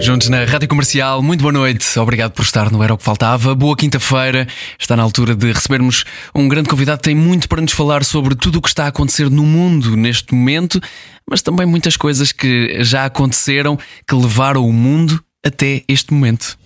Juntos na Rádio Comercial, muito boa noite. Obrigado por estar no Era o que Faltava. Boa quinta-feira. Está na altura de recebermos um grande convidado. Tem muito para nos falar sobre tudo o que está a acontecer no mundo neste momento, mas também muitas coisas que já aconteceram que levaram o mundo até este momento.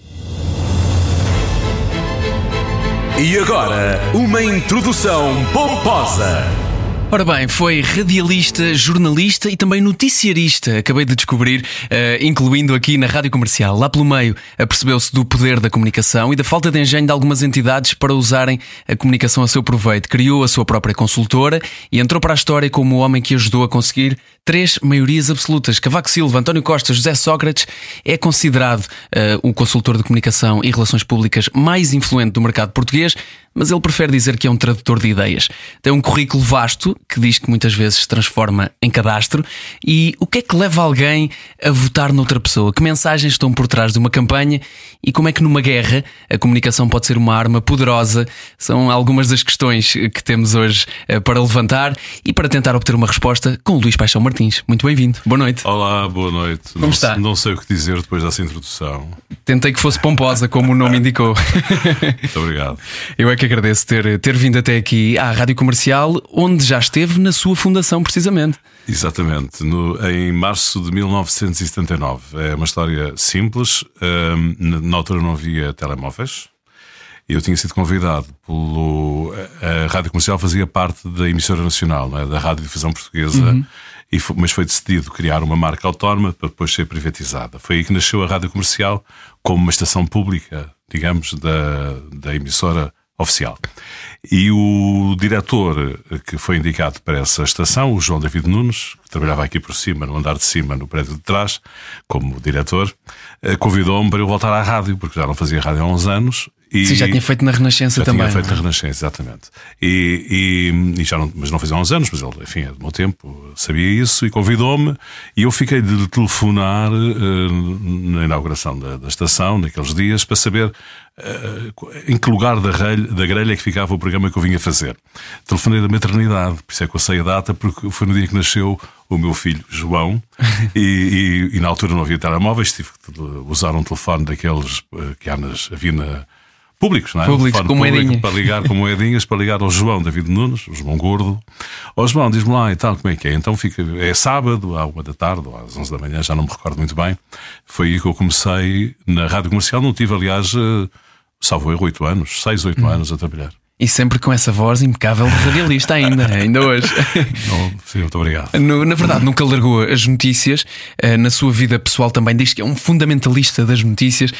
E agora, uma introdução pomposa. Ora bem, foi radialista, jornalista e também noticiarista, acabei de descobrir, uh, incluindo aqui na rádio comercial. Lá pelo meio, apercebeu-se do poder da comunicação e da falta de engenho de algumas entidades para usarem a comunicação a seu proveito. Criou a sua própria consultora e entrou para a história como o homem que ajudou a conseguir três maiorias absolutas. Cavaco Silva, António Costa, José Sócrates é considerado uh, o consultor de comunicação e relações públicas mais influente do mercado português mas ele prefere dizer que é um tradutor de ideias. Tem um currículo vasto que diz que muitas vezes se transforma em cadastro. E o que é que leva alguém a votar noutra pessoa? Que mensagens estão por trás de uma campanha e como é que numa guerra a comunicação pode ser uma arma poderosa? São algumas das questões que temos hoje eh, para levantar e para tentar obter uma resposta com o Luís Paixão Martins. Muito bem-vindo. Boa noite. Olá, boa noite. Como não, está? Não sei o que dizer depois dessa introdução. Tentei que fosse pomposa, como o nome indicou. Muito obrigado. Eu é que agradeço ter, ter vindo até aqui à Rádio Comercial, onde já esteve na sua fundação, precisamente. Exatamente, no, em março de 1979. É uma história simples. Um, na altura não havia telemóveis. Eu tinha sido convidado pelo. A Rádio Comercial fazia parte da emissora nacional, é? da Rádio Difusão Portuguesa, uhum. foi, mas foi decidido criar uma marca autónoma para depois ser privatizada. Foi aí que nasceu a Rádio Comercial como uma estação pública, digamos, da, da emissora oficial. E o diretor que foi indicado para essa estação, o João David Nunes, que trabalhava aqui por cima, no andar de cima, no prédio de trás, como diretor, eh, convidou-me para eu voltar à rádio, porque já não fazia rádio há uns anos. E Sim, já tinha feito na Renascença já também. Já tinha feito na Renascença, exatamente. E, e, e, já não, mas não fazia há uns anos, mas ele, enfim, é do meu tempo, sabia isso e convidou-me. E eu fiquei de telefonar uh, na inauguração da, da, estação, naqueles dias, para saber uh, em que lugar da, relha, da grelha é que ficava o programa que eu vinha fazer. Telefonei da maternidade, por isso é que eu sei a data, porque foi no dia que nasceu o meu filho João e, e, e, na altura não havia telemóveis, tive que usar um telefone daqueles eh, que há nas, havia na, públicos, não é? Públicos, um com moedinhas. Para ligar com moedinhas, para ligar ao João David Nunes, o João Gordo. Ó João, diz-me lá e tal, como é que é? Então fica, é sábado, à uma da tarde, ou às onze da manhã, já não me recordo muito bem. Foi aí que eu comecei na rádio comercial, não tive, aliás, uh, salvo erro, oito anos, seis, oito hum. anos a trabalhar. E sempre com essa voz impecável de radialista ainda, ainda hoje. Não, sim, muito obrigado. No, na verdade, nunca largou as notícias. Uh, na sua vida pessoal também diz que é um fundamentalista das notícias, uh,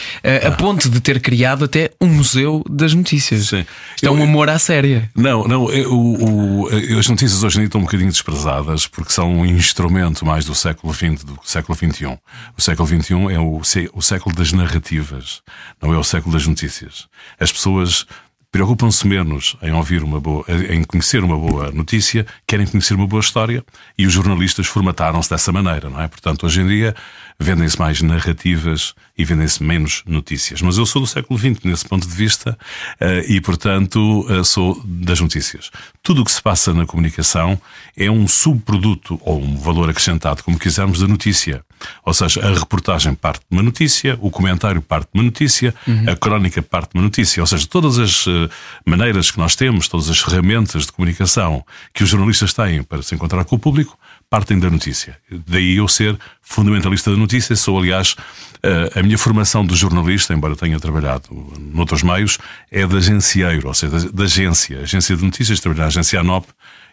ah. a ponto de ter criado até um museu das notícias. Sim. Isto é um amor à séria. Não, não. Eu, o, as notícias hoje em dia estão um bocadinho desprezadas porque são um instrumento mais do século XX do que do século XXI. O século XXI é o, o século das narrativas, não é o século das notícias. As pessoas preocupam-se menos em ouvir uma boa, em conhecer uma boa notícia, querem conhecer uma boa história e os jornalistas formataram-se dessa maneira, não é? Portanto, hoje em dia vendem-se mais narrativas e vendem-se menos notícias. Mas eu sou do século XX nesse ponto de vista eh, e, portanto, eh, sou das notícias. Tudo o que se passa na comunicação é um subproduto ou um valor acrescentado, como quisermos, da notícia. Ou seja, a reportagem parte de uma notícia, o comentário parte de uma notícia, uhum. a crónica parte de uma notícia. Ou seja, todas as eh, maneiras que nós temos, todas as ferramentas de comunicação que os jornalistas têm para se encontrar com o público, partem da notícia. Daí eu ser fundamentalista da notícia. Sou, aliás, eh, a minha formação de jornalista, embora tenha trabalhado noutros meios, é de agencieiro, ou seja, da agência. Agência de notícias, trabalhei na agência ANOP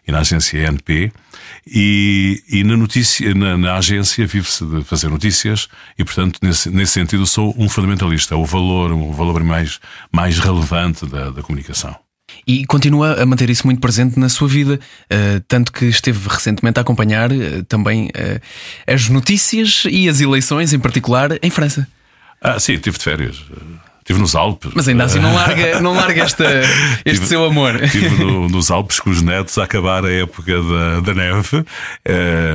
e na agência ENP. E, e na, notícia, na, na agência vive-se de fazer notícias e, portanto, nesse, nesse sentido, sou um fundamentalista. É o valor, o valor mais, mais relevante da, da comunicação. E continua a manter isso muito presente na sua vida, uh, tanto que esteve recentemente a acompanhar uh, também uh, as notícias e as eleições, em particular, em França. Ah, sim, tive de férias. Estive nos Alpes. Mas ainda assim não larga, não larga esta, este tive, seu amor. Estive no, nos Alpes com os netos a acabar a época da, da neve, uh,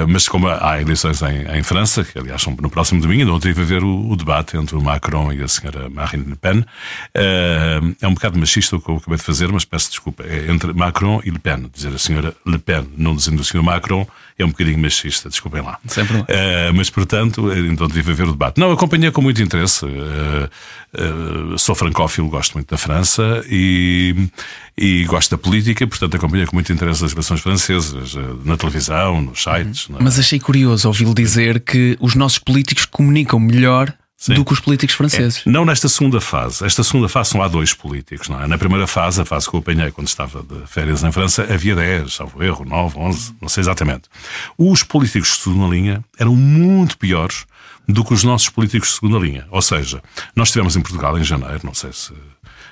mas como há eleições em, em, França, que aliás são no próximo domingo, ainda ontem tive a ver o, o, debate entre o Macron e a senhora Marine Le Pen. Uh, é um bocado machista o que eu acabei de fazer, mas peço desculpa. É entre Macron e Le Pen. Dizer a senhora Le Pen, não dizendo o senhor Macron, é um bocadinho machista, desculpem lá. Sempre. Uh, mas portanto, então tive a ver o debate. Não, acompanhei com muito interesse. Uh, sou francófilo, gosto muito da França e, e gosto da política, portanto acompanhei com muito interesse as eleições francesas, uh, na televisão, nos sites. Uhum. Mas achei curioso ouvi-lo dizer que os nossos políticos comunicam melhor Sim. do que os políticos franceses. É, não nesta segunda fase. Esta segunda fase são há dois políticos, não é? Na primeira fase, a fase que eu apanhei quando estava de férias em França, havia 10, salvo erro, 9, 11, não sei exatamente. Os políticos de segunda linha eram muito piores do que os nossos políticos de segunda linha. Ou seja, nós tivemos em Portugal em janeiro, não sei se,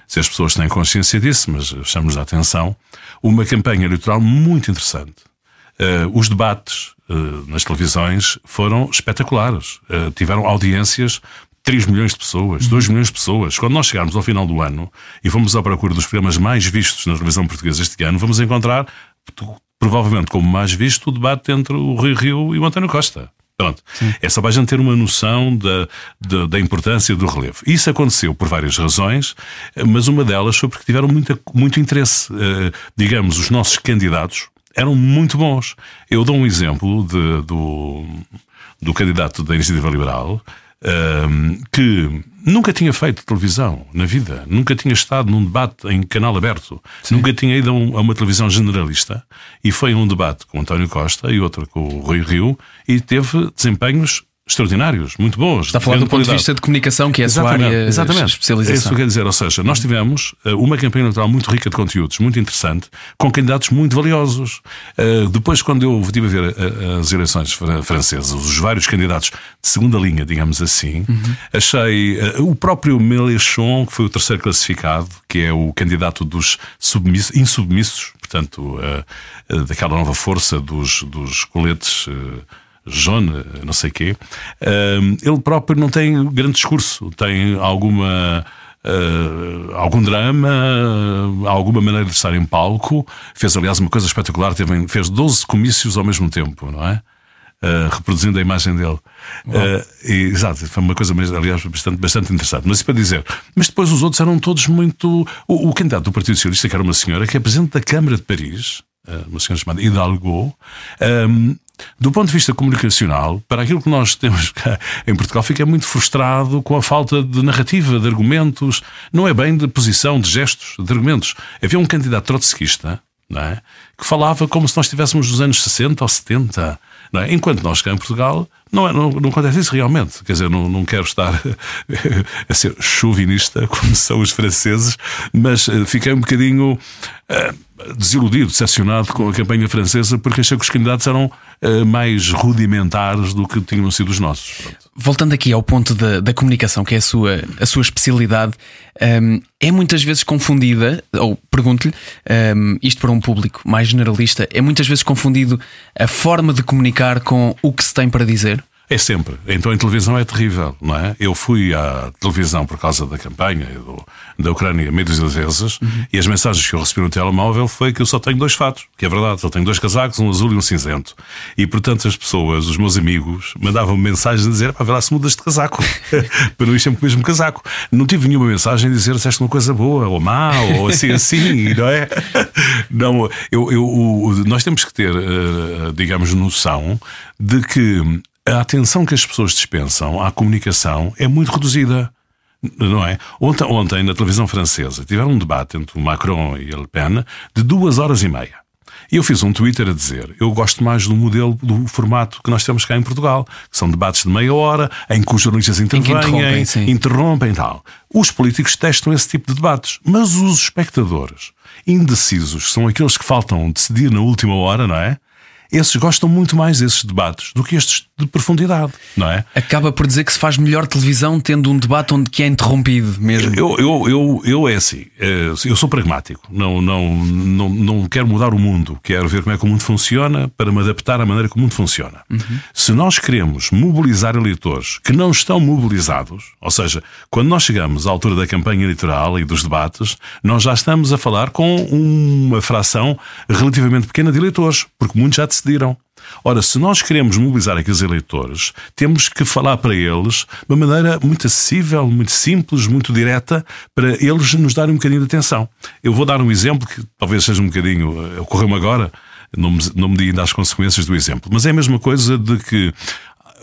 se as pessoas têm consciência disso, mas chamamos a atenção, uma campanha eleitoral muito interessante. Uh, os debates uh, nas televisões foram espetaculares. Uh, tiveram audiências 3 milhões de pessoas, 2 milhões de pessoas. Quando nós chegarmos ao final do ano e vamos à procura dos programas mais vistos na televisão portuguesa este ano, vamos encontrar, provavelmente como mais visto, o debate entre o Rio Rio e o António Costa. Pronto. É só para a gente ter uma noção da, da, da, importância do relevo. Isso aconteceu por várias razões, mas uma delas foi porque tiveram muita, muito interesse. Digamos, os nossos candidatos eram muito bons. Eu dou um exemplo de, do, do candidato da Iniciativa Liberal, uh, que nunca tinha feito televisão na vida, nunca tinha estado num debate em canal aberto, Sim. nunca tinha ido a, um, a, uma televisão generalista e foi um debate com António Costa e outro com o Rui Rio e teve desempenhos extraordinários, muito bons. Está a falar do ponto de vista de comunicação, que é a sua área exatamente. especialização. É isso que quer dizer, ou seja, nós tivemos eh, uma campanha eleitoral muito rica de conteúdos, muito interessante, com candidatos muito valiosos. Eh, depois, quando eu estive a ver eh, as eleições francesas, os vários candidatos de segunda linha, digamos assim, uhum. achei o próprio Mélenchon, que foi o terceiro classificado, que é o candidato dos insubmissos, portanto, daquela nova força dos, dos coletes John, não sei quê, ele próprio não tem grande discurso, tem alguma. Uh, algum drama, uh, alguma maneira de estar em palco. Fez, aliás, uma coisa espetacular: teve, fez 12 comícios ao mesmo tempo, não é? Uh, reproduzindo a imagem dele. E, exato, foi uma coisa, aliás, bastante, bastante interessante. Mas para dizer, mas depois os outros eram todos muito. O, o candidato do Partido Socialista, que era uma senhora, que é presidente da Câmara de Paris, uma senhora chamada Hidalgo, um, do ponto de vista comunicacional, para aquilo que nós temos cá em Portugal, fica muito frustrado com a falta de narrativa, de argumentos, não é bem de posição, de gestos, de argumentos. Havia um candidato trotskista é? que falava como se nós estivéssemos nos anos 60 ou 70. É? Enquanto nós cá em Portugal não, é, não, não, acontece isso realmente. Quer dizer, não, não quero estar a ser chauvinista como são os franceses, mas eh, fiquei um bocadinho uh, desiludido, decepcionado com a campanha francesa porque achei que os candidatos eram uh, mais rudimentares do que tinham sido os nossos. Pronto. Voltando aqui ao ponto da, da, comunicação, que é a sua, a sua especialidade, um, ehm, é muitas vezes confundida, ou pergunto-lhe, um, ehm, isto para um público mais generalista, é muitas vezes confundido a forma de comunicar com o que se tem para dizer? É sempre. Então em televisão é terrível, não é? Eu fui à televisão por causa da campanha do, da Ucrânia meio de vezes uhum. e as mensagens que eu recebi no telemóvel foi que eu só tenho dois fatos, que é verdade, só tenho dois casacos, um azul e um cinzento. E portanto as pessoas, os meus amigos, mandavam -me mensagens a dizer para ver lá se mudas de casaco, para não ir sempre com o mesmo casaco. Não tive nenhuma mensagem a dizer se esta uma coisa boa ou má ou assim assim, não é? Não, eu, eu, nós temos que ter, eh, digamos, noção de que a atenção que as pessoas dispensam à comunicação é muito reduzida. Não é? Ontem, ontem, na televisão francesa, tiveram um debate entre o Macron e Le Pen de duas horas e meia. E eu fiz um Twitter a dizer: eu gosto mais do modelo, do formato que nós temos cá em Portugal, que são debates de meia hora, em que os jornalistas intervêm, interrompem, interrompem e tal. Os políticos testam esse tipo de debates, mas os espectadores indecisos são aqueles que faltam decidir na última hora, não é? Esses gostam muito mais desses debates do que estes de profundidade, não é? Acaba por dizer que se faz melhor televisão tendo um debate onde que é interrompido mesmo. Eu, eu, eu, eu é assim, eh, eu sou pragmático, não, não, não, não quero mudar o mundo, quero ver como é que o mundo funciona para me adaptar à maneira que o mundo funciona. Uhum. Se nós queremos mobilizar eleitores que não estão mobilizados, ou seja, quando nós chegamos à altura da campanha eleitoral e dos debates, nós já estamos a falar com uma fração relativamente pequena de eleitores, porque muitos já decidiram. Ora, se nós queremos mobilizar aqueles eleitores, temos que falar para eles de uma maneira muito acessível, muito simples, muito direta, para eles nos darem um bocadinho de atenção. Eu vou dar um exemplo que talvez seja um bocadinho. Eh, ocorreu-me agora, não me, não me ainda as consequências do exemplo, mas é a mesma coisa de que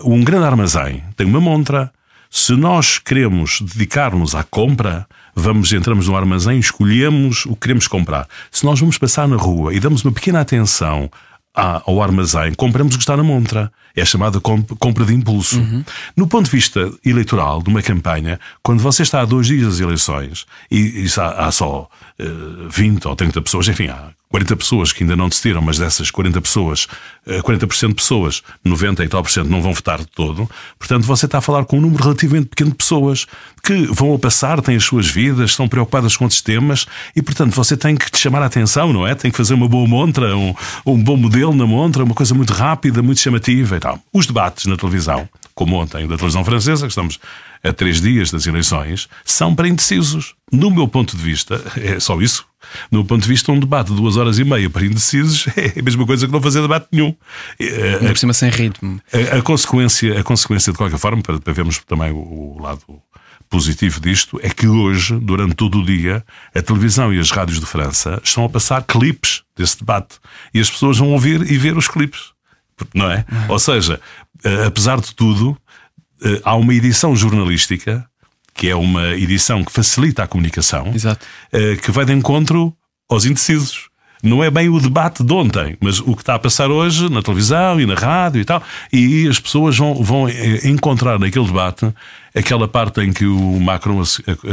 um grande armazém tem uma montra. Se nós queremos dedicar-nos à compra, vamos, entramos no armazém, escolhemos o que queremos comprar. Se nós vamos passar na rua e damos uma pequena atenção ao armazém, compramos o que está na montra. É chamada compra de impulso. Uhum. No ponto de vista eleitoral, de uma campanha, quando você está a dois dias das eleições e, e há, há, só uh, 20 ou 30 pessoas, enfim, há 40 pessoas que ainda não decidiram, mas dessas 40 pessoas, 40% eh, de pessoas, 90 e tal por cento não vão votar de todo. Portanto, você está a falar com um número relativamente pequeno de pessoas que vão a passar, têm as suas vidas, estão preocupadas com outros temas e, portanto, você tem que te chamar a atenção, não é? Tem que fazer uma boa montra, um, um bom modelo na montra, uma coisa muito rápida, muito chamativa Os debates na televisão, como ontem da televisão francesa, que estamos a três dias das eleições, são para indecisos. No meu ponto de vista, é só isso. No meu ponto de vista, um debate de duas horas e meia para indecisos é a mesma coisa que não fazer debate nenhum. Ainda por cima sem ritmo. A, a, consequência, a consequência, de qualquer forma, para, para vermos também o, o lado positivo disto, é que hoje, durante todo o dia, a televisão e as rádios de França estão a passar clipes desse debate. E as pessoas vão ouvir e ver os clipes. Não é? Uhum. Ou seja, eh, apesar de tudo, eh, há uma edição jornalística, que é uma edição que facilita a comunicação, Exato. Eh, que vai de encontro aos indecisos não é bem o debate de ontem, mas o que está a passar hoje na televisão e na rádio e tal. E as pessoas vão, vão eh, encontrar naquele debate aquela parte em que o Macron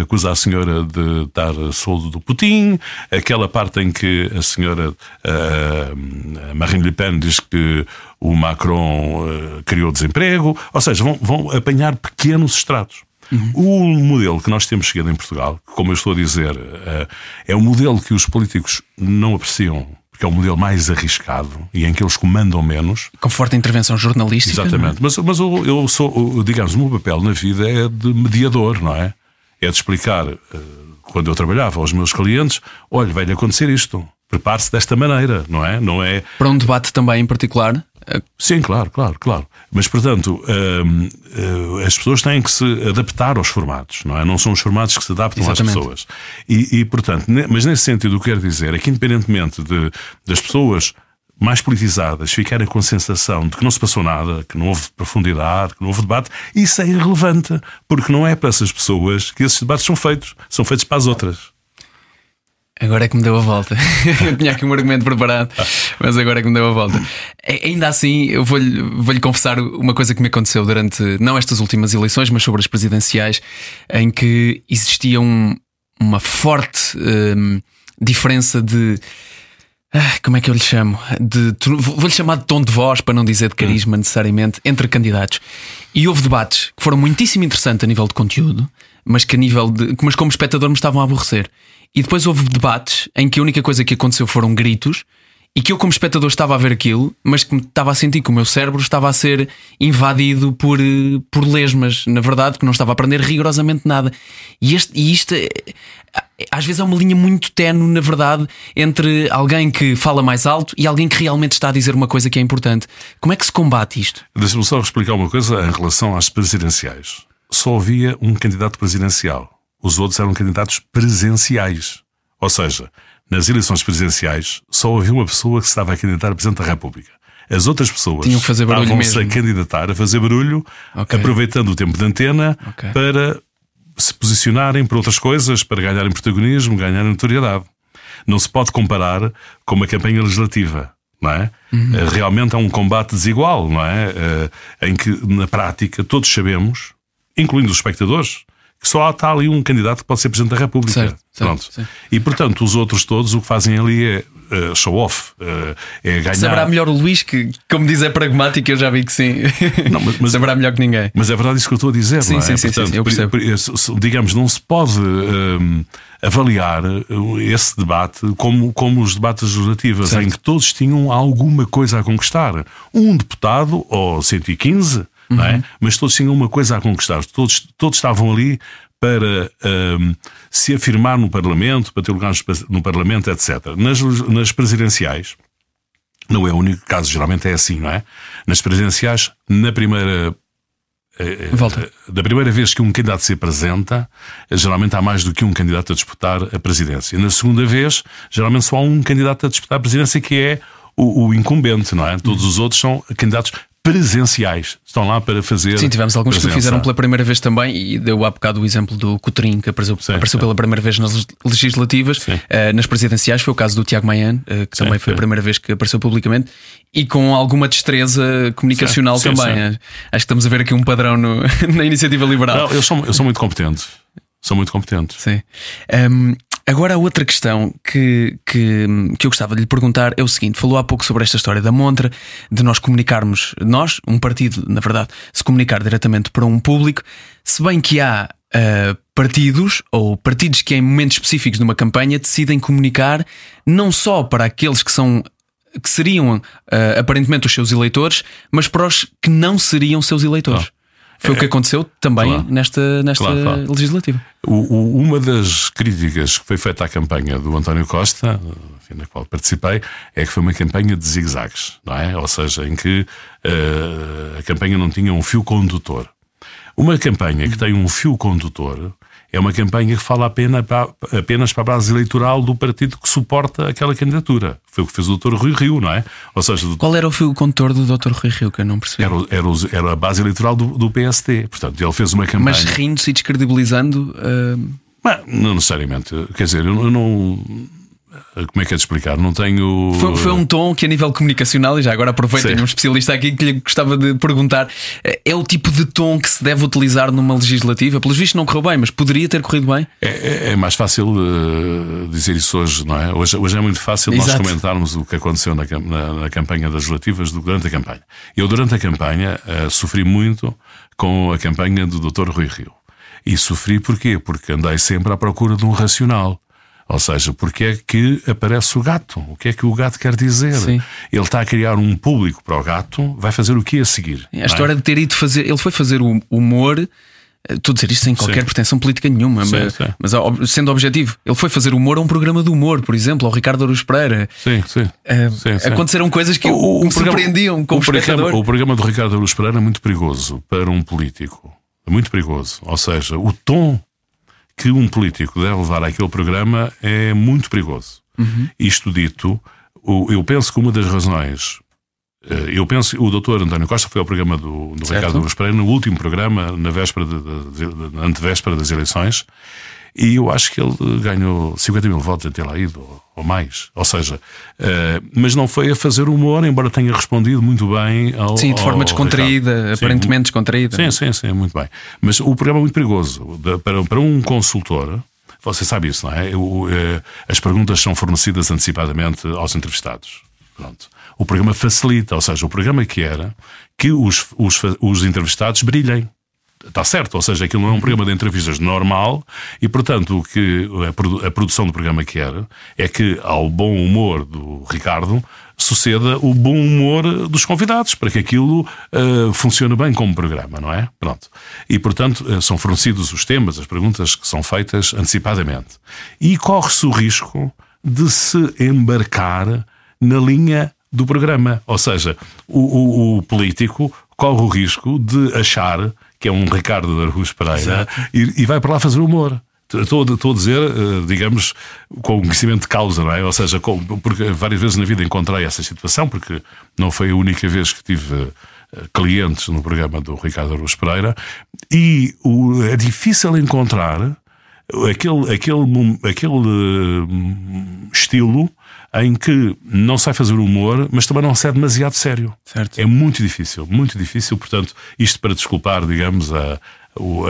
acusa a senhora de dar soldo do Putin, aquela parte em que a senhora uh, Marine Le Pen diz que o Macron uh, criou desemprego. Ou seja, vão, vão apanhar pequenos estratos. Uhum. O modelo que nós temos chegado em Portugal, como eu estou a dizer, eh, é um modelo que os políticos não apreciam porque é o modelo mais arriscado e em que eles comandam menos. Com forte intervenção jornalística. Exatamente. Mas, mas eu, eu sou, digamos, o meu papel na vida é de mediador, não é? É de explicar, eh, quando eu trabalhava aos meus clientes, olha, vai-lhe acontecer isto. Prepare-se desta maneira, não é? Não é. Para um debate também em particular? Sim, claro, claro, claro. Mas, portanto, hum, hum, as pessoas têm que se adaptar aos formatos, não é? Não são os formatos que se adaptam Exatamente. às pessoas. E, e, portanto, mas nesse sentido, o que quero dizer é que, independentemente de, das pessoas mais politizadas ficarem com a sensação de que não se passou nada, que não houve profundidade, que não houve debate, isso é irrelevante, porque não é para essas pessoas que esses debates são feitos, são feitos para as outras. Agora é que me deu a volta. eu tinha aqui um argumento preparado, mas agora é que me deu a volta. Ainda assim, eu vou-lhe vou confessar uma coisa que me aconteceu durante, não estas últimas eleições, mas sobre as presidenciais, em que existia um, uma forte um, diferença de. Ah, como é que eu lhe chamo? Vou-lhe chamar de tom de voz, para não dizer de carisma hum. necessariamente, entre candidatos. E houve debates que foram muitíssimo interessantes a nível de conteúdo, mas que a nível de. mas como espectador me estavam a aborrecer. E depois houve debates em que a única coisa que aconteceu foram gritos e que eu, como espectador, estava a ver aquilo, mas que estava a sentir que o meu cérebro estava a ser invadido por, por lesmas, na verdade, que não estava a aprender rigorosamente nada. E, este, e isto é, às vezes é uma linha muito tenue, na verdade, entre alguém que fala mais alto e alguém que realmente está a dizer uma coisa que é importante. Como é que se combate isto? Deixa-me só explicar uma coisa em relação às presidenciais. Só havia um candidato presidencial. Os outros eram candidatos presenciais. Ou seja, nas eleições presidenciais só havia uma pessoa que se estava a candidatar a Presidente da República. As outras pessoas estavam-se a candidatar, a fazer barulho, okay. aproveitando o tempo de antena okay. para se posicionarem para outras coisas, para ganharem protagonismo, ganharem notoriedade. Não se pode comparar com uma campanha legislativa. Não é? Uhum. Eh, realmente é um combate desigual, não é? Eh, em que, na prática, todos sabemos, incluindo os espectadores, que só está ali um candidato que pode ser Presidente da República. Certo, Pronto. Certo, e portanto, os outros todos o que fazem ali é uh, show-off, uh, é ganhar. Saberá melhor o Luís, que, como diz, é pragmático, eu já vi que sim. Não, mas, mas, Saberá melhor que ninguém. Mas é verdade isso que eu estou a dizer, sim, não é? Sim, sim, Portanto, sim, eu percebo. Digamos, não se pode um, avaliar esse debate como, como os debates legislativos, em que todos tinham alguma coisa a conquistar. Um deputado, ou 115, uhum. não é? Mas todos tinham uma coisa a conquistar. Todos, todos estavam ali para um, se afirmar no Parlamento, para ter lugar no Parlamento, etc. Nas, nas presidenciais, não é o único caso, geralmente é assim, não é? Nas presidenciais, na primeira. Eh, eh, Volta. Da primeira vez que um candidato se apresenta, geralmente há mais do que um candidato a disputar a presidência. Na segunda vez, geralmente só há um candidato a disputar a presidência que é o, o incumbente, não é? Todos os outros são candidatos presenciais. Estão lá para fazer. Sim, tivemos alguns presença. que o fizeram pela primeira vez também e deu há bocado o exemplo do Coutrinho, que apareceu, sim, apareceu sim. pela primeira vez nas legislativas. Uh, nas presidenciais foi o caso do Tiago Maian, uh, que sim, também foi a primeira vez que apareceu publicamente e com alguma destreza comunicacional também. Acho que estamos a ver aqui um padrão no, na iniciativa liberal. Não, eu sou, eu sou muito competente. Sou muito competente. Sim. Um, Agora, a outra questão que, que, que eu gostava de lhe perguntar é o seguinte: falou há pouco sobre esta história da montra, de nós comunicarmos, nós, um partido, na verdade, se comunicar diretamente para um público, se bem que há uh, partidos ou partidos que, em momentos específicos de uma campanha, decidem comunicar não só para aqueles que são que seriam uh, aparentemente os seus eleitores, mas para os que não seriam seus eleitores. Foi o que aconteceu também claro. nesta, nesta claro, claro. legislativa. O, o, uma das críticas que foi feita à campanha do António Costa, na qual participei, é que foi uma campanha de zigzags, não é? Ou seja, em que uh, a campanha não tinha um fio condutor. Uma campanha que tem um fio condutor é uma campanha que fala apenas para, apenas para a base eleitoral do partido que suporta aquela candidatura. Foi o que fez o Dr. Rui Rio, não é? Ou seja, Qual era o fio condutor do Dr. Rui Rio, que eu não percebi? Era, era, era a base eleitoral do, do, PST. Portanto, ele fez uma campanha. Mas rindo-se e descredibilizando. Uh... Mas, não necessariamente. Quer dizer, eu não como é que é de explicar? Não tenho. Foi, foi, um tom que, a nível comunicacional, e já agora aproveito, tenho um especialista aqui que lhe gostava de perguntar: é o tipo de tom que se deve utilizar numa legislativa? Pelos vistos, não correu bem, mas poderia ter corrido bem? É, é, é mais fácil uh, dizer isso hoje, não é? Hoje, hoje é muito fácil Exato. nós comentarmos o que aconteceu na, na, na, campanha das legislativas durante a campanha. Eu, durante a campanha, uh, sofri muito com a campanha do Dr. Rui Rio. E sofri porquê? Porque andei sempre à procura de um racional. Ou seja, porque é que aparece o gato? O que é que o gato quer dizer? Sim. Ele está a criar um público para o gato, vai fazer o que a seguir? A história é? de ter ido fazer. Ele foi fazer o humor. Eh, estou a dizer isto sem qualquer sim. pretensão política nenhuma, sim, mas, sim. mas, sendo objetivo, ele foi fazer humor a um programa de humor, por exemplo, ao Ricardo Aruz Pereira. Sim, sim. Uh, aconteceram coisas que o, o me programa, surpreendiam com o, o programa, o programa do Ricardo Aruz Pereira é muito perigoso para um político. É muito perigoso. Ou seja, o tom que um político deve levar àquele programa é muito perigoso. Uhum. Isto dito, eu penso que uma das razões. Eh, eu penso o doutor António Costa foi ao programa do, do Ricardo Luz Pereira, no último programa, na véspera de, de, de, antevéspera das eleições, e eu acho que ele ganhou 50 mil votos a ter lá ido, ou mais. Ou seja, uh, mas não foi a fazer humor, embora tenha respondido muito bem ao. Sim, de forma descontraída, Ricardo. aparentemente sim, descontraída. Sim, sim, sim, muito bem. Mas o programa é muito perigoso. Para, para um consultor, você sabe isso, não é? Eu, uh, as perguntas são fornecidas antecipadamente aos entrevistados. Pronto. O programa facilita, ou seja, o programa quer que os, os, os entrevistados brilhem está certo, ou seja, aquilo não é um programa de entrevistas normal e, portanto, o que a produção do programa quer é que ao bom humor do Ricardo suceda o bom humor dos convidados, para que aquilo uh, funcione bem como programa, não é? Pronto. E, portanto, uh, são fornecidos os temas, as perguntas que são feitas antecipadamente. E corre-se o risco de se embarcar na linha do programa. Ou seja, o, o, o político corre o risco de achar que é um Ricardo de Arruz Pereira, e, e vai para lá fazer humor. Estou, estou a dizer, eh, digamos, com conhecimento de causa, não é? Ou seja, com, porque várias vezes na vida encontrei essa situação, porque não foi a única vez que tive eh, clientes no programa do Ricardo Aruz Pereira, e o, é difícil encontrar aquele, aquele, aquele uh, estilo em que não sai fazer humor, mas também não sai demasiado sério. Certo. É muito difícil, muito difícil. Portanto, isto para desculpar, digamos, a,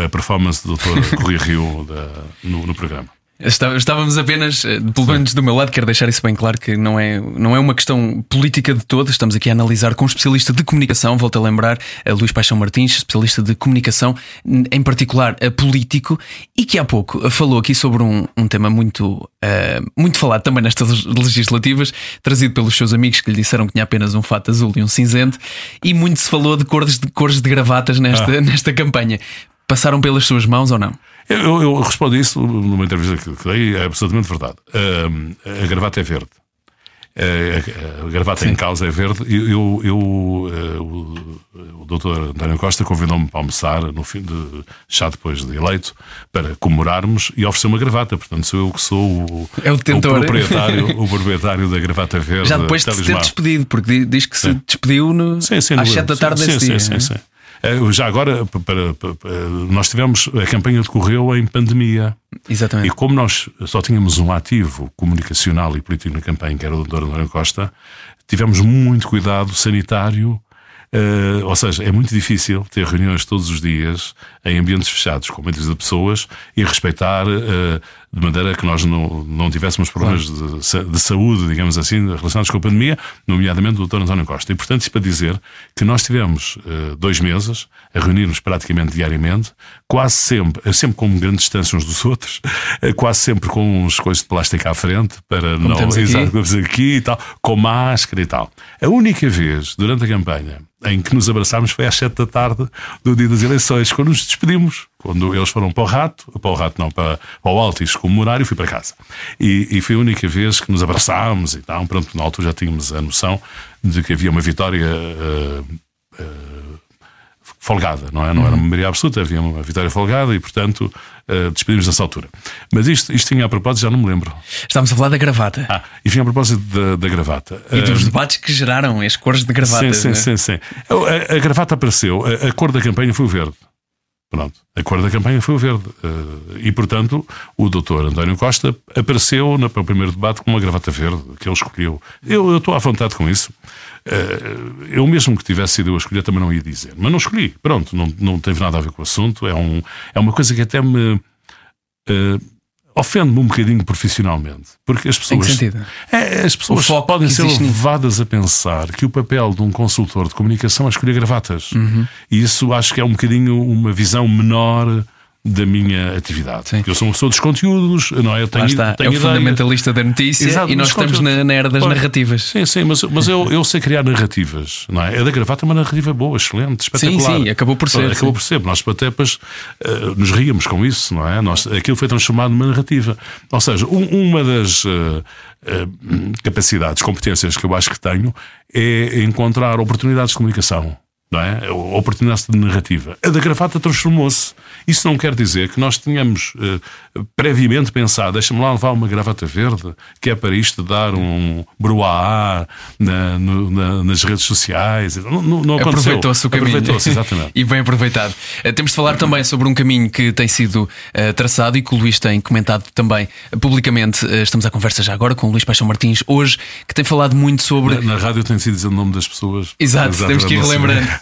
a performance do Dr. Rui Rio da, no, no programa. Estávamos apenas, eh, pelo menos do meu lado, quero deixar isso bem claro que não é, não é uma questão política de todos. Estamos aqui a analisar com um especialista de comunicação, volto a lembrar, a Luís Paixão Martins, especialista de comunicação, em particular a político, e que há pouco falou aqui sobre um, um tema muito, uh, muito falado também nestas legislativas, trazido pelos seus amigos que lhe disseram que tinha apenas um fato azul e um cinzento, e muito se falou de cores de, cores de gravatas nesta, ah. nesta campanha. Passaram pelas suas mãos ou não? Eu, eu respondo isso numa entrevista que dei, é absolutamente verdade. Uh, a gravata é verde. Uh, a, gravata Sim. em causa é verde. Eu, eu, uh, o, o doutor António Costa convidou-me para almoçar no fim de já depois de eleito para comemorarmos e ofereceu uma gravata. Portanto, sou eu que sou o, é o, o proprietário, o proprietário da gravata verde. Já depois de se ter despedido, porque diz que se despediu no, sim, sim, às 7 da tarde sim, desse sim, dia. Sim, sim, sim. Eh, já agora, para, para, nós tivemos, a campanha decorreu em pandemia. Exatamente. E como nós só tínhamos um ativo comunicacional e político na campanha, que era o Dr. António Costa, tivemos muito cuidado sanitário Uh, ou seja, é muito difícil ter reuniões todos os dias em ambientes fechados, com muitas de pessoas, e respeitar uh, de maneira que nós não, não tivéssemos problemas claro. de, de, saúde, digamos assim, relacionados com a pandemia, nomeadamente o Dr. António Costa. E, portanto, isso para dizer que nós tivemos uh, dois meses a reunir-nos praticamente diariamente, quase sempre, sempre com grande distância uns dos outros, quase sempre com uns coisas de plástico à frente, para Como não. Exato, aqui. aqui e tal, com máscara e tal. A única vez durante a campanha em que nos abraçámos foi às sete da tarde do dia das eleições, quando nos despedimos. Quando eles foram para o Rato, para o Rato não, para, para o Altis comemorar, eu fui para casa. E, e, foi a única vez que nos abraçámos e tal. Pronto, na altura já tínhamos a noção de que havia uma vitória. Uh, uh, folgada, não é? Não uhum. era uma maioria absoluta, havia uma vitória folgada e, portanto, uh, despedimos nessa altura. Mas isto, isto tinha a propósito, já não me lembro. Estávamos a falar da gravata. Ah, e vinha a propósito da, da gravata. E dos uh, debates que geraram as cores de gravata. Sim, sim, né? sim, sim. A, a, gravata apareceu, a, a, cor da campanha foi o verde. Pronto, a cor da campanha foi o verde. Uh, e, portanto, o doutor António Costa apareceu no, primeiro debate com uma gravata verde que ele escolheu. Eu, eu estou à vontade com isso. Uh, eu mesmo que tivesse sido eu a escolher também não ia dizer. Mas não escolhi. Pronto, não, não teve nada a ver com o assunto. É, um, é uma coisa que até me. Uh, ofende-me um bocadinho profissionalmente. Porque as pessoas. Em que sentido? É, as pessoas podem ser levadas a pensar que o papel de um consultor de comunicação é escolher gravatas. Uhum. E isso acho que é um bocadinho uma visão menor da minha atividade. Sim. Eu sou uma pessoa dos conteúdos, não é? Eu tenho, Lá está, tenho é o fundamentalista da notícia Exato, e nós estamos na, na, era das narrativas. Sim, sim, mas, mas eu, eu sei criar narrativas, não é? A da gravata é uma narrativa boa, excelente, espetacular. Sim, sim, acabou por ser. Acabou sim. por ser. Nós patepas uh, nos ríamos com isso, não é? Nós, aquilo foi transformado numa narrativa. Ou seja, um, uma das. Uh, uh, capacidades, competências que eu acho que tenho é encontrar oportunidades de comunicação não é? A oportunidade de narrativa. A da gravata transformou-se. Isso não quer dizer que nós tenhamos uh, previamente pensado, deixa-me lá levar uma gravata verde, que é para isto dar um bruá na, na, nas redes sociais. Não, não, Aproveitou-se o caminho. Aproveitou-se, exatamente. e bem aproveitado. Uh, temos de falar também sobre um caminho que tem sido uh, traçado e que o Luís tem comentado também publicamente. estamos à conversa já agora com o Luís Paixão Martins, hoje, que tem falado muito sobre. Na, na rádio tem sido dizer o nome das pessoas. Exato, temos que ir relembrando.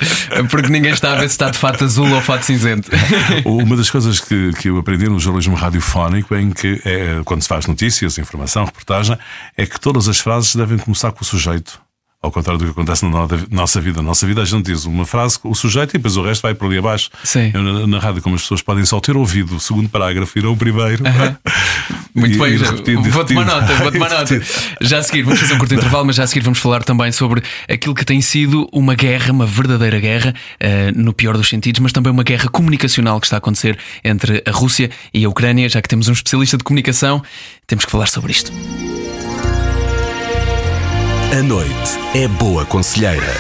Porque ninguém está a ver se está de fato azul ou fato cinzento. Uma das coisas que, que eu aprendi no jornalismo radiofónico em que, é, quando se faz notícias, informação, reportagem, é que todas as frases devem começar com o sujeito. Ao contrário do que acontece na nossa vida. Na nossa vida a gente diz uma frase, o sujeito, e depois o resto vai por ali abaixo. Sim. Eu, na, na, rádio, como as pessoas podem só ter ouvido o segundo parágrafo, ir ao primeiro. Uh -huh. Muito e, bem, e vou tomar nota, vou tomar nota. Já a seguir, vamos fazer um curto intervalo, mas já a seguir vamos falar também sobre aquilo que tem sido uma guerra, uma verdadeira guerra, uh, no pior dos sentidos, mas também uma guerra comunicacional que está a acontecer entre a Rússia e a Ucrânia. Já que temos um especialista de comunicação, temos que falar sobre isto. A noite é boa conselheira.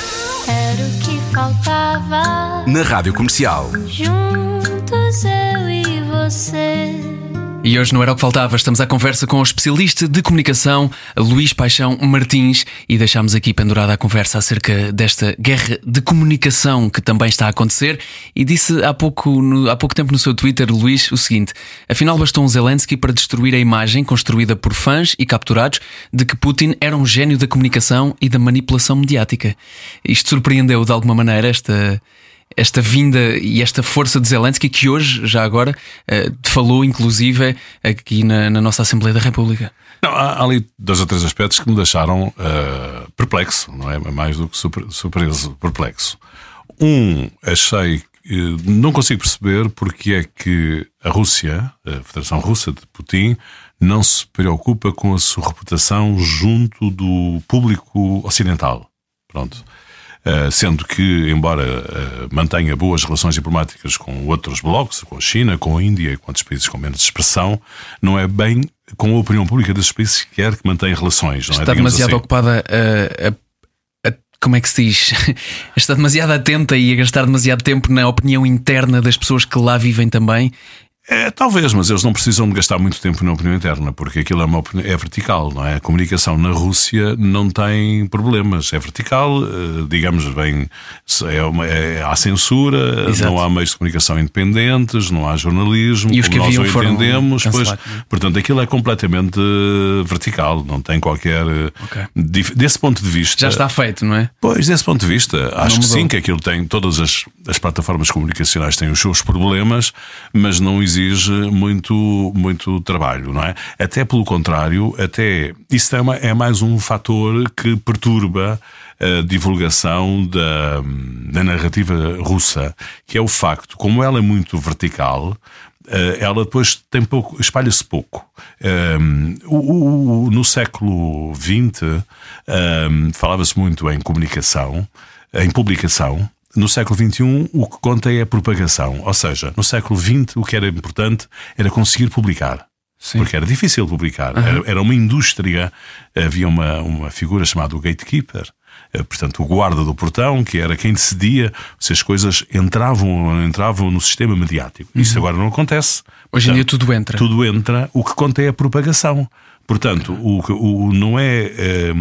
Era o que faltava. Na Rádio Comercial. Juntos eu e você. E hoje não era o que faltava, estamos à conversa com o especialista de comunicação, Luís Paixão Martins, e deixámos aqui pendurada a conversa acerca desta guerra de comunicação que também está a acontecer. E disse há pouco, no, há pouco tempo no seu Twitter, Luís, o seguinte: afinal bastou um Zelensky para destruir a imagem construída por fãs e capturados de que Putin era um gênio da comunicação e da manipulação mediática. Isto surpreendeu de alguma maneira esta esta vinda e esta força de Zelensky que hoje, já agora, uh, falou inclusive aqui na, na, nossa Assembleia da República? Não, há, há, ali dois ou três aspectos que me deixaram uh, perplexo, não é? Mais do que surpreso, perplexo. Um, achei não consigo perceber porque é que a Rússia, a Federação Russa de Putin, não se preocupa com a sua reputação junto do público ocidental. Pronto. Uh, sendo que, embora uh, mantenha boas relações diplomáticas com outros blocos, com a China, com a Índia e com outros países com menos expressão, não é bem com a opinião pública desses países que quer que mantenha relações. Está é? demasiado assim. ocupada a, a como é que se diz? Está demasiado atenta e a gastar demasiado tempo na opinião interna das pessoas que lá vivem também é, talvez, mas eles não precisam de gastar muito tempo na opinião interna, porque aquilo é, uma opinião, é vertical, não é? A comunicação na Rússia não tem problemas, é vertical, eh, digamos, bem, é uma, é, há censura, Exato. não há meios de comunicação independentes, não há jornalismo, e os que nós o entendemos, pois, portanto, aquilo é completamente eh, vertical, não tem qualquer. Eh, okay. Desse ponto de vista. Já está feito, não é? Pois, desse ponto de vista, acho que sim, que aquilo tem, todas as, as plataformas comunicacionais têm os seus problemas, mas não existe exige muito, muito trabalho, não é? Até pelo contrário, até isso é, uma, é mais um fator que perturba a divulgação da, da narrativa russa, que é o facto, como ela é muito vertical, eh, ela depois tem pouco, espalha-se pouco. Um, o, o, no século XX um, falava-se muito em comunicação, em publicação, no século XXI, o que conta é a propagação. Ou seja, no século XX, o que era importante era conseguir publicar. Sim. Porque era difícil publicar. Uhum. Era, era, uma indústria. Havia uma, uma figura chamada o gatekeeper, eh, portanto, o guarda do portão, que era quem decidia se as coisas entravam ou não entravam no sistema mediático. Uhum. Isso agora não acontece. Hoje em dia tudo entra. Tudo entra. O que conta é a propagação. Portanto, o, o, não é. Eh,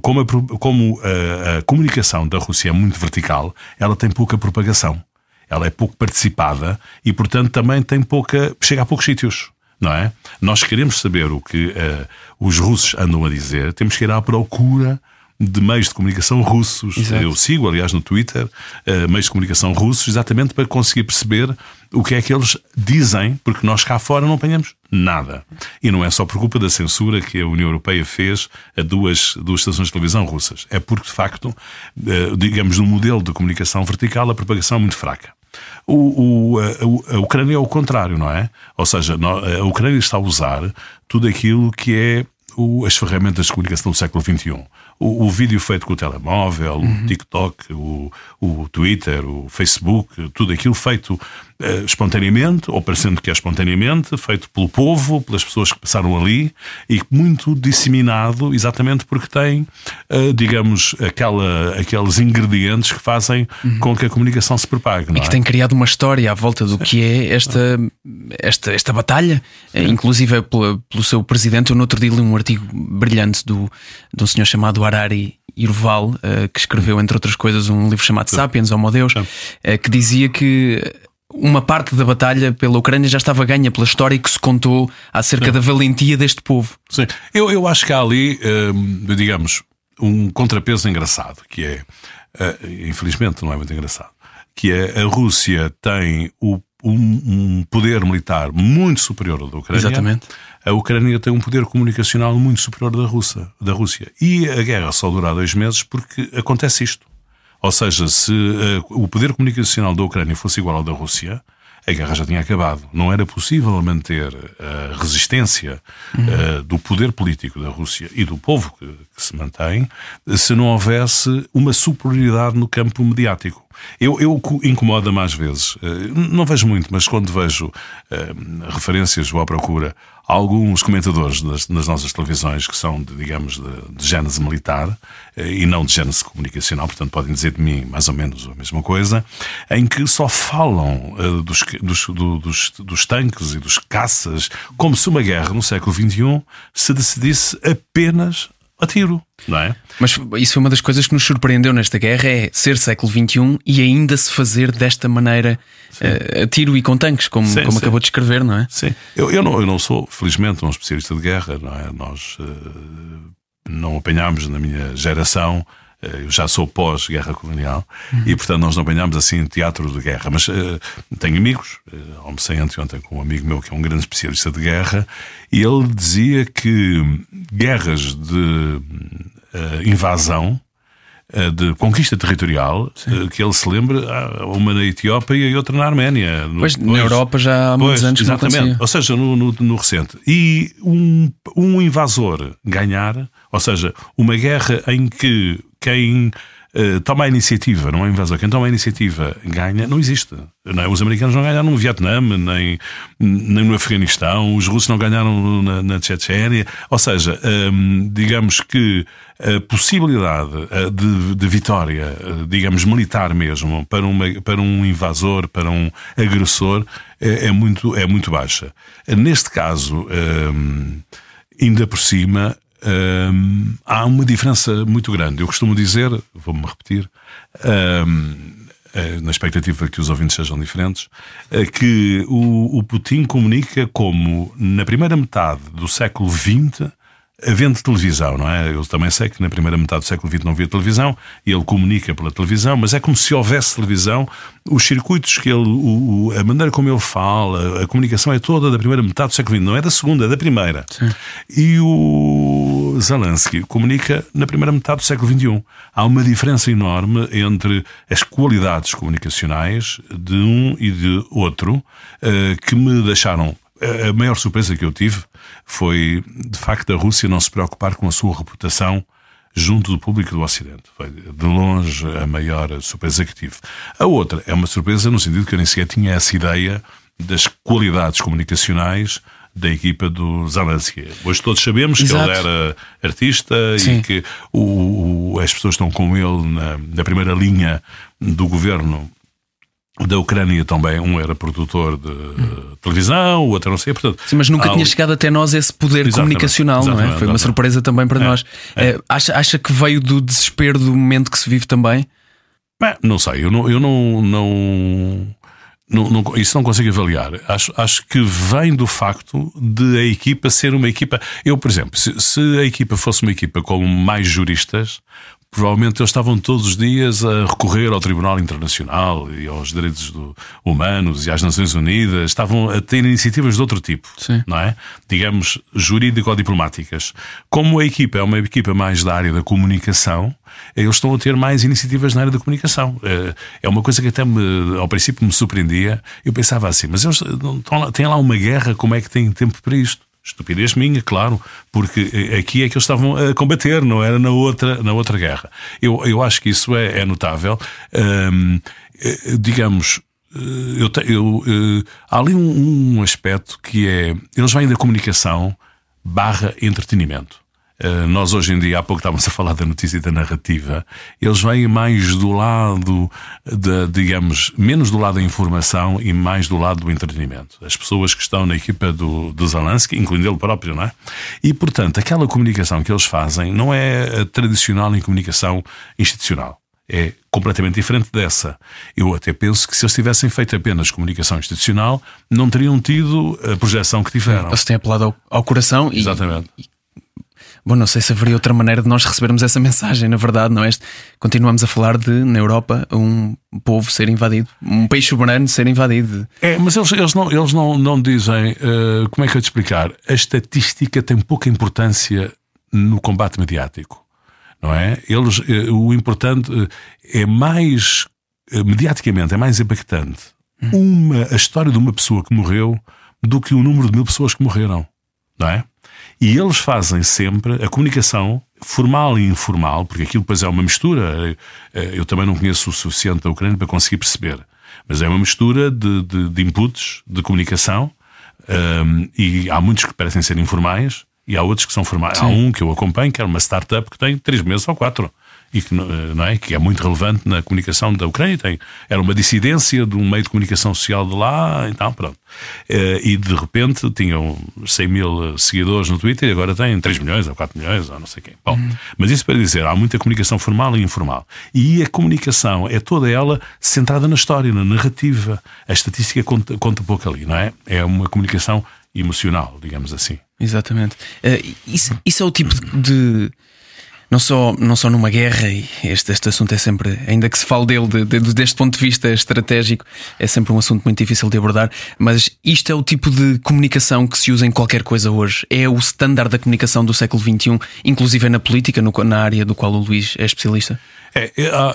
como, a, como a, a, comunicação da Rússia é muito vertical, ela tem pouca propagação. Ela é pouco participada e, portanto, também tem pouca. chega a poucos sítios. Não é? Nós queremos saber o que uh, os russos andam a dizer, temos que ir à procura de meios de comunicação russos. Exato. Eu sigo, aliás, no Twitter, uh, meios de comunicação russos, exatamente para conseguir perceber o que é que eles dizem, porque nós cá fora não apanhamos nada. E não é só por culpa da censura que a União Europeia fez a duas, duas estações de televisão russas. É porque, de facto, uh, digamos, no modelo de comunicação vertical, a propagação é muito fraca. O, o, a, a, Ucrânia é o contrário, não é? Ou seja, a Ucrânia está a usar tudo aquilo que é o, as ferramentas de comunicação do século XXI o, o, vídeo feito com o telemóvel, uhum. o TikTok, o, o Twitter, o Facebook, tudo aquilo feito espontaneamente, ou parecendo que é espontaneamente, feito pelo povo, pelas pessoas que passaram ali e muito disseminado exatamente porque tem, uh, digamos, aquela, aqueles ingredientes que fazem uhum. com que a comunicação se propague. e que é? tem criado uma história à volta do que é esta, esta, esta batalha, Sim. inclusive pelo, pelo seu presidente. Eu no outro dia li um artigo brilhante do, de um senhor chamado Harari Irval, que escreveu, entre outras coisas, um livro chamado Sapiens, Homo Deus, que dizia que uma parte da batalha pela Ucrânia já estava ganha pela história que se contou acerca Sim. da valentia deste povo. Sim, eu, eu acho que há ali, uh, digamos, um contrapeso engraçado, que é, infelizmente não é muito engraçado, que é a Rússia tem o um, um, poder militar muito superior ao da Ucrânia. Exatamente. A Ucrânia tem um poder comunicacional muito superior da Rússia, da Rússia. E a guerra só dura dois meses porque acontece isto. Ou seja, se uh, o poder comunicacional da Ucrânia fosse igual ao da Rússia, a guerra já tinha acabado. Não era possível manter a resistência uhum. uh, do poder político da Rússia e do povo que, que, se mantém se não houvesse uma superioridade no campo mediático. Eu, eu incomoda mais vezes, uh, não vejo muito, mas quando vejo uh, referências, vou à procura alguns comentadores nas, nas, nossas televisões que são, de, digamos, de, de gênese militar eh, e não de gênese comunicacional, portanto podem dizer de mim mais ou menos a mesma coisa, em que só falam uh, dos, dos, do, dos, dos, tanques e dos caças como se uma guerra no século XXI se decidisse apenas a tiro, não é? Mas isso foi uma das coisas que nos surpreendeu nesta guerra: é ser século XXI e ainda se fazer desta maneira uh, a tiro e com tanques, como, sim, como sim. acabou de escrever, não é? Sim, eu, eu, não, eu não sou, felizmente, um especialista de guerra, não é? Nós uh, não apanhámos na minha geração Eu já sou pós-guerra colonial uhum. e, portanto, nós não apanhámos assim teatro de guerra. Mas uh, tenho amigos, uh, almocei anteontem com um amigo meu que é um grande especialista de guerra, e ele dizia que guerras de uh, invasão de conquista territorial, Sim. Que ele se lembra, uma na Etiópia e outra na Arménia. Pois, na Europa já há muitos pois, anos exatamente. Ou seja, no, no, no, recente. E um, um invasor ganhar, ou seja, uma guerra em que quem uh, toma a iniciativa, não é invasor, quem toma a iniciativa ganha, não existe. Não é? Os americanos não ganharam no Vietnã, nem, nem no Afeganistão, os russos não ganharam na, na Chechênia. Ou seja, um, digamos que a possibilidade eh, de, de vitória, eh, digamos, militar mesmo, para, uma, para um invasor, para um agressor, é, é muito, é muito baixa. Neste caso, um, ainda por cima, há uma diferença muito grande. Eu costumo dizer, vou-me repetir, eh, na expectativa que os ouvintes sejam diferentes, que o, o Putin comunica como, na primeira metade do século XX, havendo televisão, não é? Eu também sei que na primeira metade do século XX não havia televisão e ele comunica pela televisão, mas é como se houvesse televisão, os circuitos que ele, o, a maneira como ele fala, a comunicação é toda da primeira metade do século XX, não é da segunda, é da primeira. Sim. E o Zelensky comunica na primeira metade do século XXI. Há uma diferença enorme entre as qualidades comunicacionais de um e de outro eh, que me deixaram a maior surpresa que eu tive foi, de facto, a Rússia não se preocupar com a sua reputação junto do público do Ocidente. Foi, de longe, a maior surpresa que tive. A outra é uma surpresa no sentido que eu nem sequer tinha essa ideia das qualidades comunicacionais da equipa do Zelensky. Hoje todos sabemos Exato. que ele era artista Sim. e que o, o, as pessoas estão com ele na, na primeira linha do governo da Ucrânia também, um era produtor de hum. televisão, o outro não sei, portanto... Sim, mas nunca tinha chegado até nós esse poder exatamente, comunicacional, exatamente, não é? Foi uma surpresa também para é, nós. É. É, acha, acha que veio do desespero do momento que se vive também? Bem, não sei, eu não... Eu não, não... Não, não, isso não consigo avaliar. Acho, acho que vem do facto de a equipa ser uma equipa. Eu, por exemplo, se, se a equipa fosse uma equipa com mais juristas, provavelmente eles estavam todos os dias a recorrer ao Tribunal Internacional e aos direitos do, humanos e às Nações Unidas, estavam a ter iniciativas de outro tipo, Sim. não é? Digamos, jurídico-diplomáticas. Como a equipa é uma equipa mais da área da comunicação, eles estão a ter mais iniciativas na área da comunicação. É, é uma coisa que até me, ao princípio me surpreendia. Eu pensava assim, mas eles têm lá uma guerra, como é que têm tempo para isto? Estupidez minha, claro, porque aqui é que eles estavam a combater, não era na outra, na outra guerra. Eu, eu acho que isso é, é notável. Hum, digamos, eu, eu, há ali um, um aspecto que é. Eles vêm da comunicação barra entretenimento. Eh, nós hoje em dia, há pouco estávamos a falar da notícia e da narrativa, eles vêm mais do lado, de, digamos, menos do lado da informação e mais do lado do entretenimento. As pessoas que estão na equipa do, do Zelensky, incluindo ele próprio, não é? E, portanto, aquela comunicação que eles fazem não é tradicional em comunicação institucional. É completamente diferente dessa. Eu até penso que se eles tivessem feito apenas comunicação institucional, não teriam tido a projeção que tiveram. Eles têm apelado ao, ao coração Exatamente. e, Bom, não sei se haveria outra maneira de nós recebermos essa mensagem, na verdade, não é? Continuamos a falar de, na Europa, um povo ser invadido, um país soberano ser invadido. É, mas eles, eles, não, eles não, não dizem, uh, como é que eu te explicar? A estatística tem pouca importância no combate mediático, não é? Eles, uh, o importante uh, é mais, mediaticamente, é mais impactante hum. uma, a história de uma pessoa que morreu do que o número de mil pessoas que morreram, não é? E eles fazem sempre a comunicação formal e informal, porque aquilo depois é uma mistura. Eh, eu também não conheço o suficiente da Ucrânia para conseguir perceber, mas é uma mistura de, de, de inputs de comunicação um, ehm, e há muitos que parecem ser informais e há outros que são formais. Há um que eu acompanho, que é uma startup que tem três meses ou quatro e que, eh, não é, que é muito relevante na comunicação da Ucrânia. Tem, era uma dissidência de um meio de comunicação social de lá e tal, pronto. Eh, e de repente tinham 100 mil seguidores no Twitter e agora têm 3 milhões ou 4 milhões ou não sei quem. Bom, mas isso para dizer, há muita comunicação formal e informal. E a comunicação é toda ela centrada na história, na narrativa. A estatística conta, conta pouco ali, não é? É uma comunicação emocional, digamos assim. Exatamente. Uh, isso, isso é o tipo de não só, não só numa guerra, e este, este assunto é sempre, ainda que se fale dele de, de, deste ponto de vista estratégico, é sempre um assunto muito difícil de abordar, mas isto é o tipo de comunicação que se usa em qualquer coisa hoje. É o standard da comunicação do século XXI, inclusive na política, no, na área do qual o Luís é especialista. É, é, há,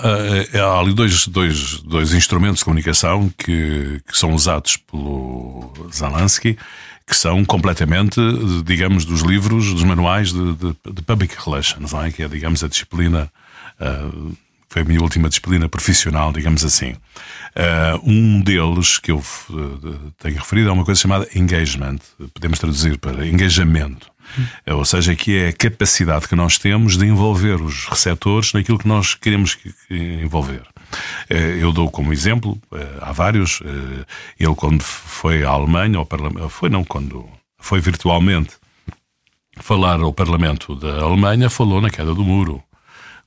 é, há, ali dois, dois, dois instrumentos de comunicação que, que são usados pelo Zelensky que são completamente, digamos, dos livros, dos manuais de, de, de public relations, é? que é, digamos, a disciplina, uh, foi a minha última disciplina profissional, digamos assim. Uh, um deles que eu uh, tenho referido é uma coisa chamada engagement, podemos traduzir para engajamento. Hum. Ou seja, que é a capacidade que nós temos de envolver os receptores naquilo que nós queremos envolver. Eh, eu dou como exemplo, eh, há vários. Eh, ele, quando foi à Alemanha, ao Parlamento, foi não, quando foi virtualmente falar ao Parlamento da Alemanha, falou na queda do muro.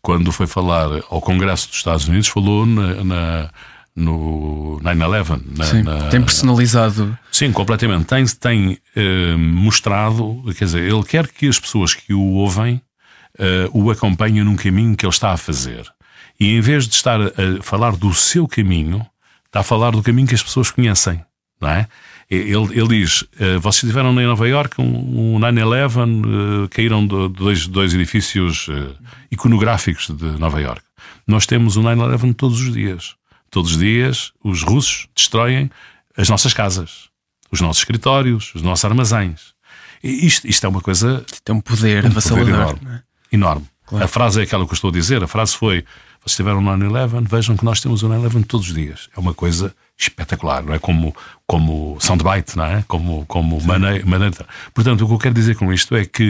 Quando foi falar ao Congresso dos Estados Unidos, falou na, na no 9-11. Sim, na, tem personalizado. Sim, completamente. Tem, tem uh, mostrado, quer dizer, ele quer que as pessoas que o ouvem uh, o acompanhem num caminho que ele está a fazer. E em vez de estar a falar do seu caminho, está a falar do caminho que as pessoas conhecem. Não é? Ele, ele diz: uh, vocês estiveram em Nova York, um, um 9-11, uh, caíram de, dois, dois edifícios iconográficos de Nova York. Nós temos um 9-11 todos os dias. Todos os dias, os russos destroem as nossas casas, os nossos escritórios, os nossos armazéns. E isto, isto é uma coisa. Tem um poder um avassalador. Enorme. É? enorme. Claro. A frase é aquela que eu estou a dizer. A frase foi: vocês estiveram no 9-11, vejam que nós temos o 9-11 todos os dias. É uma coisa espetacular, não é? Como, como soundbite, não é? Como, como maneira, maneira. Portanto, o que eu quero dizer com isto é que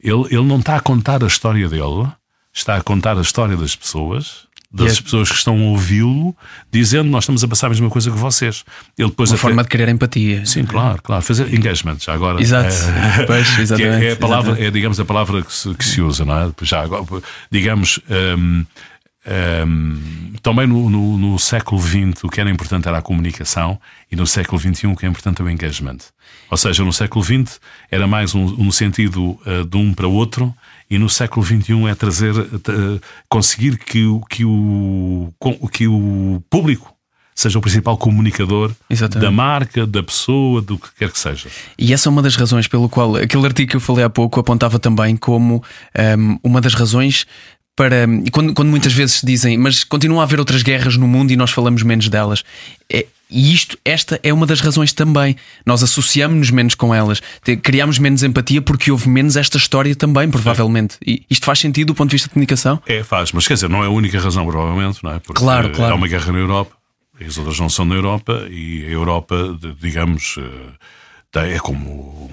ele, ele não está a contar a história dele, está a contar a história das pessoas, das é... pessoas que estão a ouvi-lo, dizendo nós estamos a passar a mesma coisa que vocês. Ele depois Uma até... forma de criar empatia. Sim, claro, claro. Fazer engagement, já agora. Exato. É, pois, exatamente, é, a palavra, exatamente. é digamos a palavra que se, que se usa, não é? Já agora, digamos. Um, um, também no, no, no, século XX o que era importante era a comunicação e no século XXI o que é importante é o engagement. Ou seja, no século XX era mais um, um sentido uh, de um para o outro e no século XXI é trazer, uh, conseguir que, que, o, que o público seja o principal comunicador Exatamente. da marca, da pessoa, do que quer que seja. E essa é uma das razões pelo qual aquele artigo que eu falei há pouco apontava também como um, uma das razões para. Quando, quando muitas vezes dizem, mas continua a haver outras guerras no mundo e nós falamos menos delas. É, e isto, esta é uma das razões também. Nós associamos-nos menos com elas, criamos menos empatia porque houve menos esta história também, provavelmente. E isto faz sentido do ponto de vista de comunicação? É, faz, mas quer dizer, não é a única razão, provavelmente, não é? Porque claro, claro. há uma guerra na Europa, as outras não são na Europa, e a Europa, digamos, eh, é como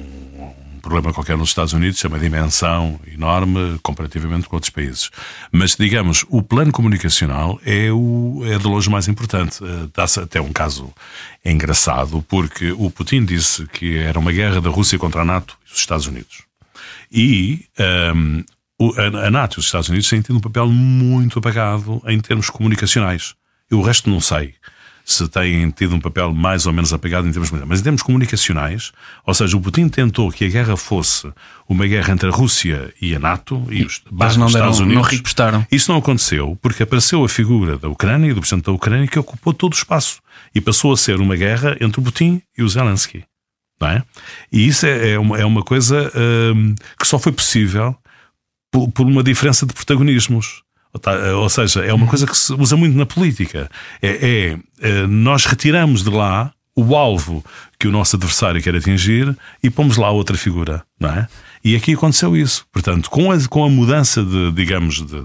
problema qualquer nos Estados Unidos, é uma dimensão enorme comparativamente com outros países. Mas, digamos, o plano comunicacional é, o, é de longe mais importante. Eh, dá-se até um caso engraçado, porque o Putin disse que era uma guerra da Rússia contra a NATO e os Estados Unidos. E um, ehm, a NATO e os Estados Unidos têm tido um papel muito apagado em termos comunicacionais. Eu o resto não sei se têm tido um papel mais ou menos apagado em termos militares. Mas em termos comunicacionais, ou seja, o Putin tentou que a guerra fosse uma guerra entre a Rússia e a NATO e, os não Estados deram, Unidos. Não Isso não aconteceu porque apareceu a figura da Ucrânia e do presidente da Ucrânia que ocupou todo o espaço e passou a ser uma guerra entre o Putin e o Zelensky. Não é? E isso é, é, uma, é uma coisa hum, que só foi possível por, por uma diferença de protagonismos. Tá, eh, ou seja, é uma coisa que se usa muito na política. É, é, é, nós retiramos de lá o alvo que o nosso adversário quer atingir e pomos lá outra figura, não é? E aqui aconteceu isso. Portanto, com a, com a mudança de, digamos, de,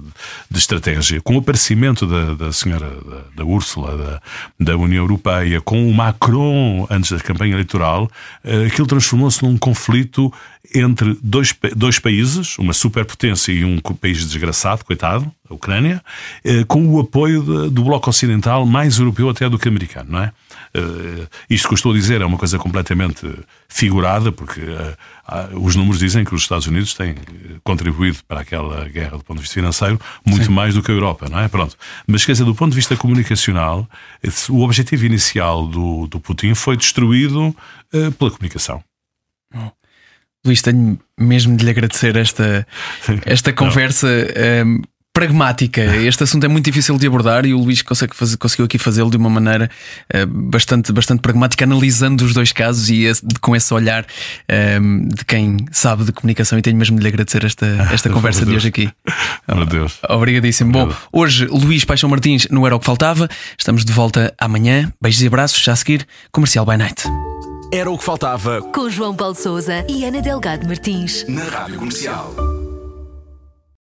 de estratégia, com o aparecimento da, da senhora, da, da Úrsula, da, da União Europeia, com o Macron antes da campanha eleitoral, eh, aquilo transformou-se num conflito entre dois, dois países, uma superpotência e um país desgraçado, coitado, a Ucrânia, eh, com o apoio do Bloco Ocidental, mais europeu até do que americano, não é? Uh, isto que eu estou a dizer é uma coisa completamente figurada, porque uh, uh, os números dizem que os Estados Unidos têm contribuído para aquela guerra do ponto de vista financeiro muito Sim. mais do que a Europa, não é? Pronto. Mas quer dizer, do ponto de vista comunicacional, esse, o objetivo inicial do, do Putin foi destruído pela comunicação. Oh. Luís, tenho mesmo de lhe agradecer esta, esta conversa. Um, pragmática. Este assunto é muito difícil de abordar e o Luís consegue fazer, conseguiu aqui fazê-lo de uma maneira uh, bastante, bastante pragmática, analisando os dois casos e esse, com esse olhar um, de quem sabe de comunicação. E tenho mesmo de lhe agradecer esta, esta conversa de hoje aqui. Meu Deus. Obrigadíssimo. Bom, hoje Luís Paixão Martins não era o que faltava. Estamos de volta amanhã. Beijos e abraços. Já a seguir, Comercial by Night. Era o que faltava Com João Paulo Souza e Ana Delgado Martins. na Rádio Comercial.